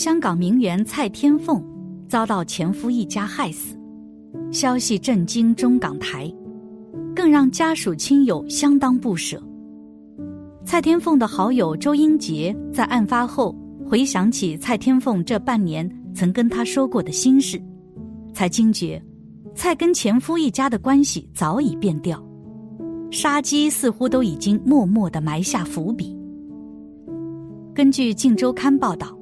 香港名媛蔡天凤遭到前夫一家害死，消息震惊中港台，更让家属亲友相当不舍。蔡天凤的好友周英杰在案发后回想起蔡天凤这半年曾跟他说过的心事，才惊觉蔡跟前夫一家的关系早已变调，杀机似乎都已经默默的埋下伏笔。根据《镜周刊》报道，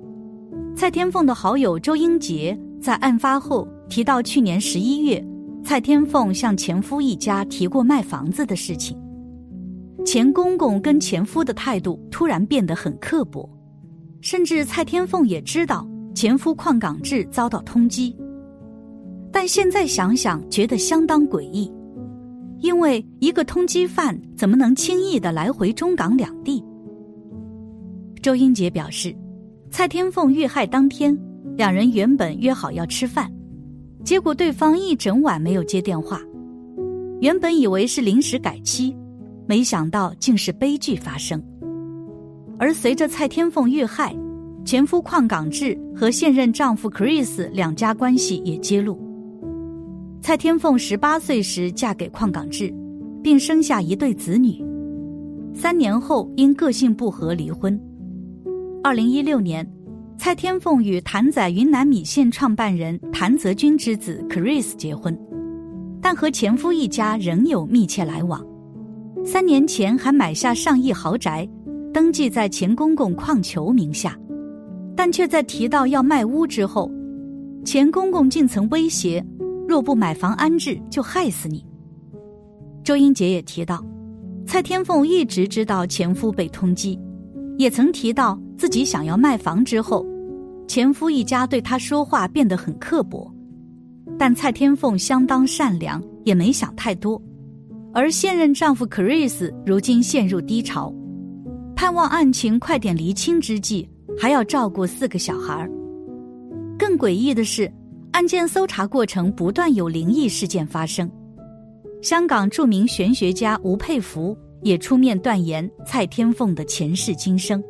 蔡天凤的好友周英杰在案发后提到，去年十一月，蔡天凤向前夫一家提过卖房子的事情。钱公公跟前夫的态度突然变得很刻薄，甚至蔡天凤也知道前夫邝港志遭到通缉。但现在想想，觉得相当诡异，因为一个通缉犯怎么能轻易的来回中港两地？周英杰表示，蔡天凤遇害当天，两人原本约好要吃饭，结果对方一整晚没有接电话，原本以为是临时改期。没想到竟是悲剧发生，而随着蔡天凤遇害，前夫邝港志和现任丈夫 Chris 两家关系也揭露。蔡天凤十八岁时嫁给邝港志，并生下一对子女，三年后因个性不合离婚。二零一六年，蔡天凤与谭仔云南米线创办人谭泽军之子 Chris 结婚，但和前夫一家仍有密切来往。三年前还买下上亿豪宅，登记在钱公公矿球名下，但却在提到要卖屋之后，钱公公竟曾威胁，若不买房安置，就害死你。周英杰也提到，蔡天凤一直知道前夫被通缉，也曾提到自己想要卖房之后，前夫一家对他说话变得很刻薄，但蔡天凤相当善良，也没想太多。而现任丈夫 Chris 如今陷入低潮，盼望案情快点厘清之际，还要照顾四个小孩更诡异的是，案件搜查过程不断有灵异事件发生。香港著名玄学家吴佩孚也出面断言蔡天凤的前世今生。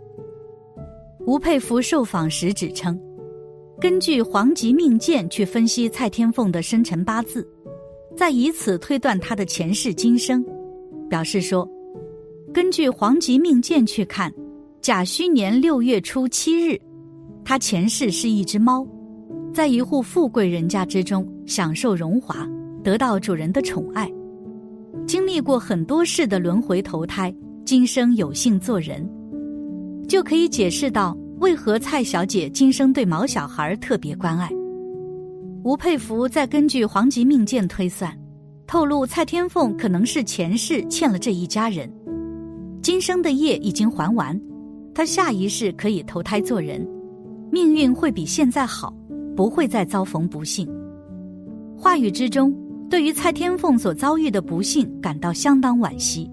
吴佩孚受访时指称，根据黄极命鉴去分析蔡天凤的生辰八字。再以此推断他的前世今生，表示说，根据黄极命鉴去看，甲戌年六月初七日，他前世是一只猫，在一户富贵人家之中享受荣华，得到主人的宠爱，经历过很多世的轮回投胎，今生有幸做人，就可以解释到为何蔡小姐今生对毛小孩特别关爱。吴佩孚再根据黄极命剑推算，透露蔡天凤可能是前世欠了这一家人，今生的业已经还完，他下一世可以投胎做人，命运会比现在好，不会再遭逢不幸。话语之中，对于蔡天凤所遭遇的不幸感到相当惋惜。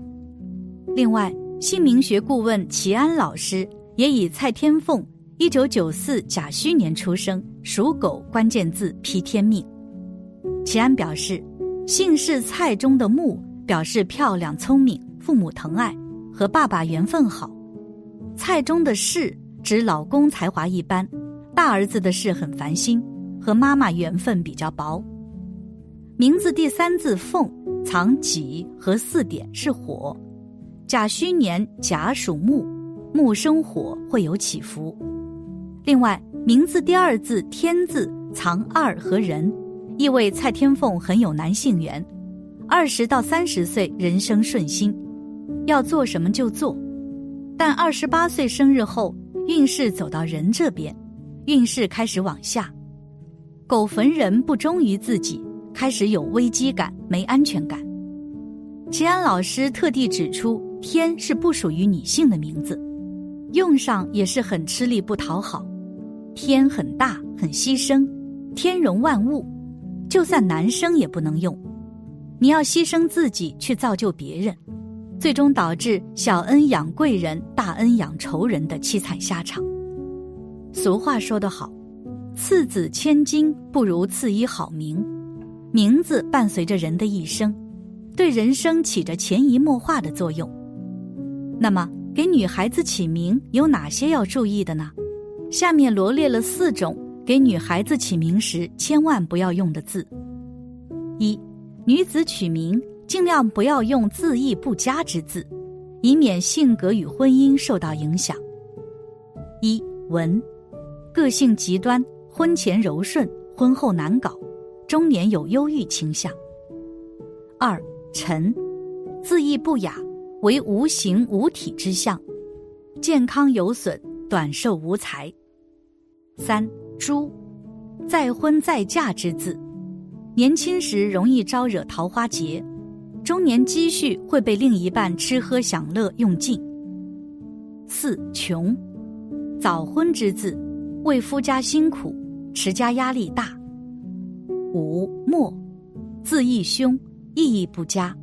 另外，姓名学顾问齐安老师也以蔡天凤。一九九四甲戌年出生，属狗，关键字批天命。齐安表示，姓氏蔡中的木表示漂亮、聪明、父母疼爱和爸爸缘分好。蔡中的氏指老公才华一般，大儿子的事很烦心，和妈妈缘分比较薄。名字第三字凤藏己和四点是火，甲戌年甲属木，木生火会有起伏。另外，名字第二字天字藏二和人，意味蔡天凤很有男性缘，二十到三十岁人生顺心，要做什么就做。但二十八岁生日后，运势走到人这边，运势开始往下。狗逢人不忠于自己，开始有危机感、没安全感。齐安老师特地指出，天是不属于女性的名字，用上也是很吃力不讨好。天很大，很牺牲，天容万物，就算男生也不能用。你要牺牲自己去造就别人，最终导致小恩养贵人，大恩养仇人的凄惨下场。俗话说得好，赐子千金不如赐一好名。名字伴随着人的一生，对人生起着潜移默化的作用。那么，给女孩子起名有哪些要注意的呢？下面罗列了四种给女孩子起名时千万不要用的字：一、女子取名尽量不要用字义不佳之字，以免性格与婚姻受到影响。一、文，个性极端，婚前柔顺，婚后难搞，中年有忧郁倾向。二、陈，字义不雅，为无形无体之象，健康有损，短寿无才。三、朱，再婚再嫁之字，年轻时容易招惹桃花劫，中年积蓄会被另一半吃喝享乐用尽。四、穷，早婚之字，为夫家辛苦，持家压力大。五、墨，字义凶。意义不佳，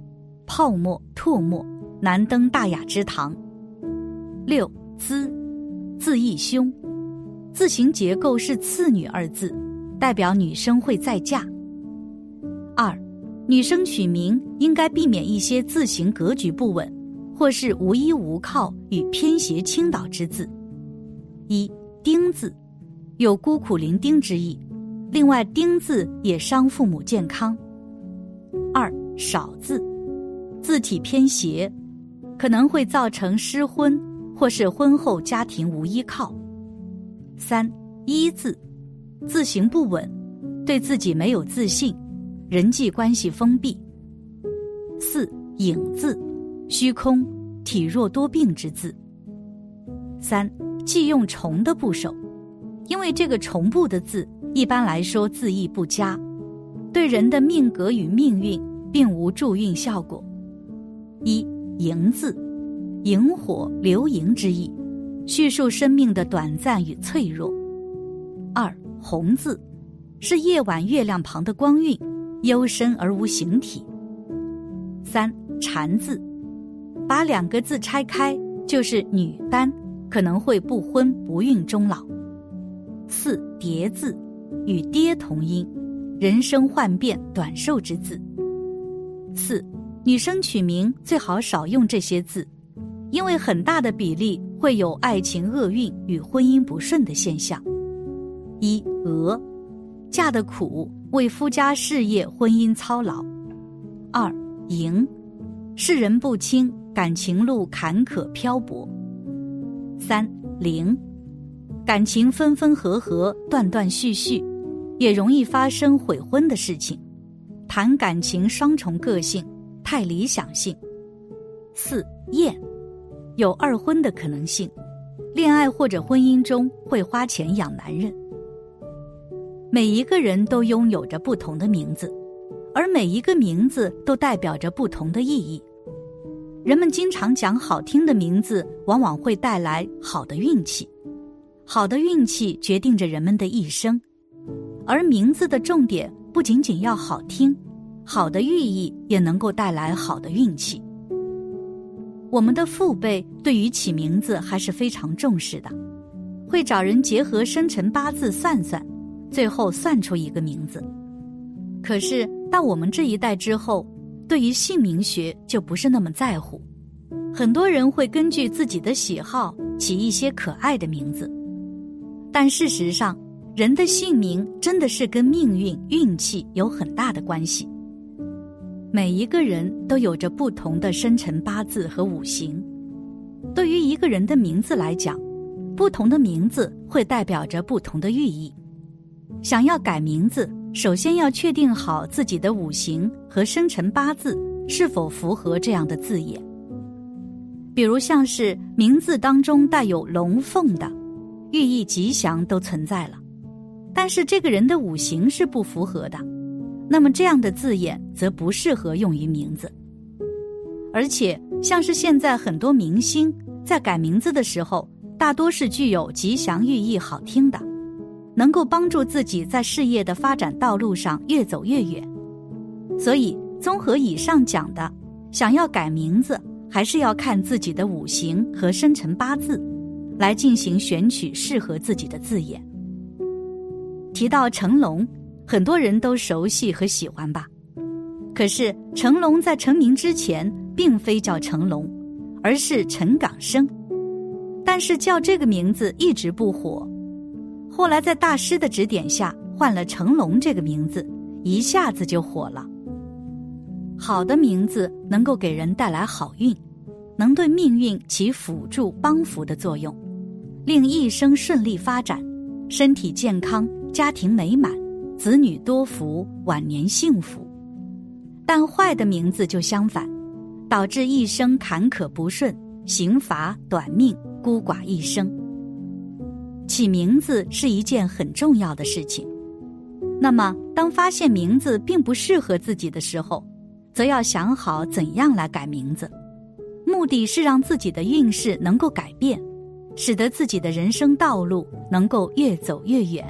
泡沫唾沫，难登大雅之堂。六资，字义凶，字形结构是次女二字，代表女生会再嫁。二，女生取名应该避免一些字形格局不稳，或是无依无靠与偏斜倾倒之字。一丁字，有孤苦伶仃之意，另外丁字也伤父母健康。二。少字，字体偏斜，可能会造成失婚或是婚后家庭无依靠。三一字，字形不稳，对自己没有自信，人际关系封闭。四影字，虚空，体弱多病之字。三忌用重的部首，因为这个重部的字一般来说字意不佳，对人的命格与命运。并无助运效果。一萤字，萤火流萤之意，叙述生命的短暂与脆弱。二红字，是夜晚月亮旁的光晕，幽深而无形体。三禅字，把两个字拆开就是女单，可能会不婚不孕终老。四叠字，与爹同音，人生幻变短寿之字。四，女生取名最好少用这些字，因为很大的比例会有爱情厄运与婚姻不顺的现象。一娥，嫁的苦，为夫家事业婚姻操劳。二赢，世人不清，感情路坎坷漂泊。三灵，感情分分合合，断断续续，也容易发生悔婚的事情。谈感情双重个性，太理想性。四厌，有二婚的可能性，恋爱或者婚姻中会花钱养男人。每一个人都拥有着不同的名字，而每一个名字都代表着不同的意义。人们经常讲好听的名字，往往会带来好的运气，好的运气决定着人们的一生，而名字的重点。不仅仅要好听，好的寓意也能够带来好的运气。我们的父辈对于起名字还是非常重视的，会找人结合生辰八字算算，最后算出一个名字。可是到我们这一代之后，对于姓名学就不是那么在乎，很多人会根据自己的喜好起一些可爱的名字，但事实上。人的姓名真的是跟命运、运气有很大的关系。每一个人都有着不同的生辰八字和五行。对于一个人的名字来讲，不同的名字会代表着不同的寓意。想要改名字，首先要确定好自己的五行和生辰八字是否符合这样的字眼。比如像是名字当中带有龙凤的，寓意吉祥都存在了。但是这个人的五行是不符合的，那么这样的字眼则不适合用于名字。而且，像是现在很多明星在改名字的时候，大多是具有吉祥寓意、好听的，能够帮助自己在事业的发展道路上越走越远。所以，综合以上讲的，想要改名字，还是要看自己的五行和生辰八字，来进行选取适合自己的字眼。提到成龙，很多人都熟悉和喜欢吧？可是成龙在成名之前，并非叫成龙，而是陈港生。但是叫这个名字一直不火，后来在大师的指点下换了成龙这个名字，一下子就火了。好的名字能够给人带来好运，能对命运起辅助帮扶的作用，令一生顺利发展，身体健康，家庭美满，子女多福，晚年幸福。但坏的名字就相反，导致一生坎坷不顺，刑罚短命，孤寡一生。起名字是一件很重要的事情。那么，当发现名字并不适合自己的时候，则要想好怎样来改名字。目的是让自己的运势能够改变，使得自己的人生道路能够越走越远。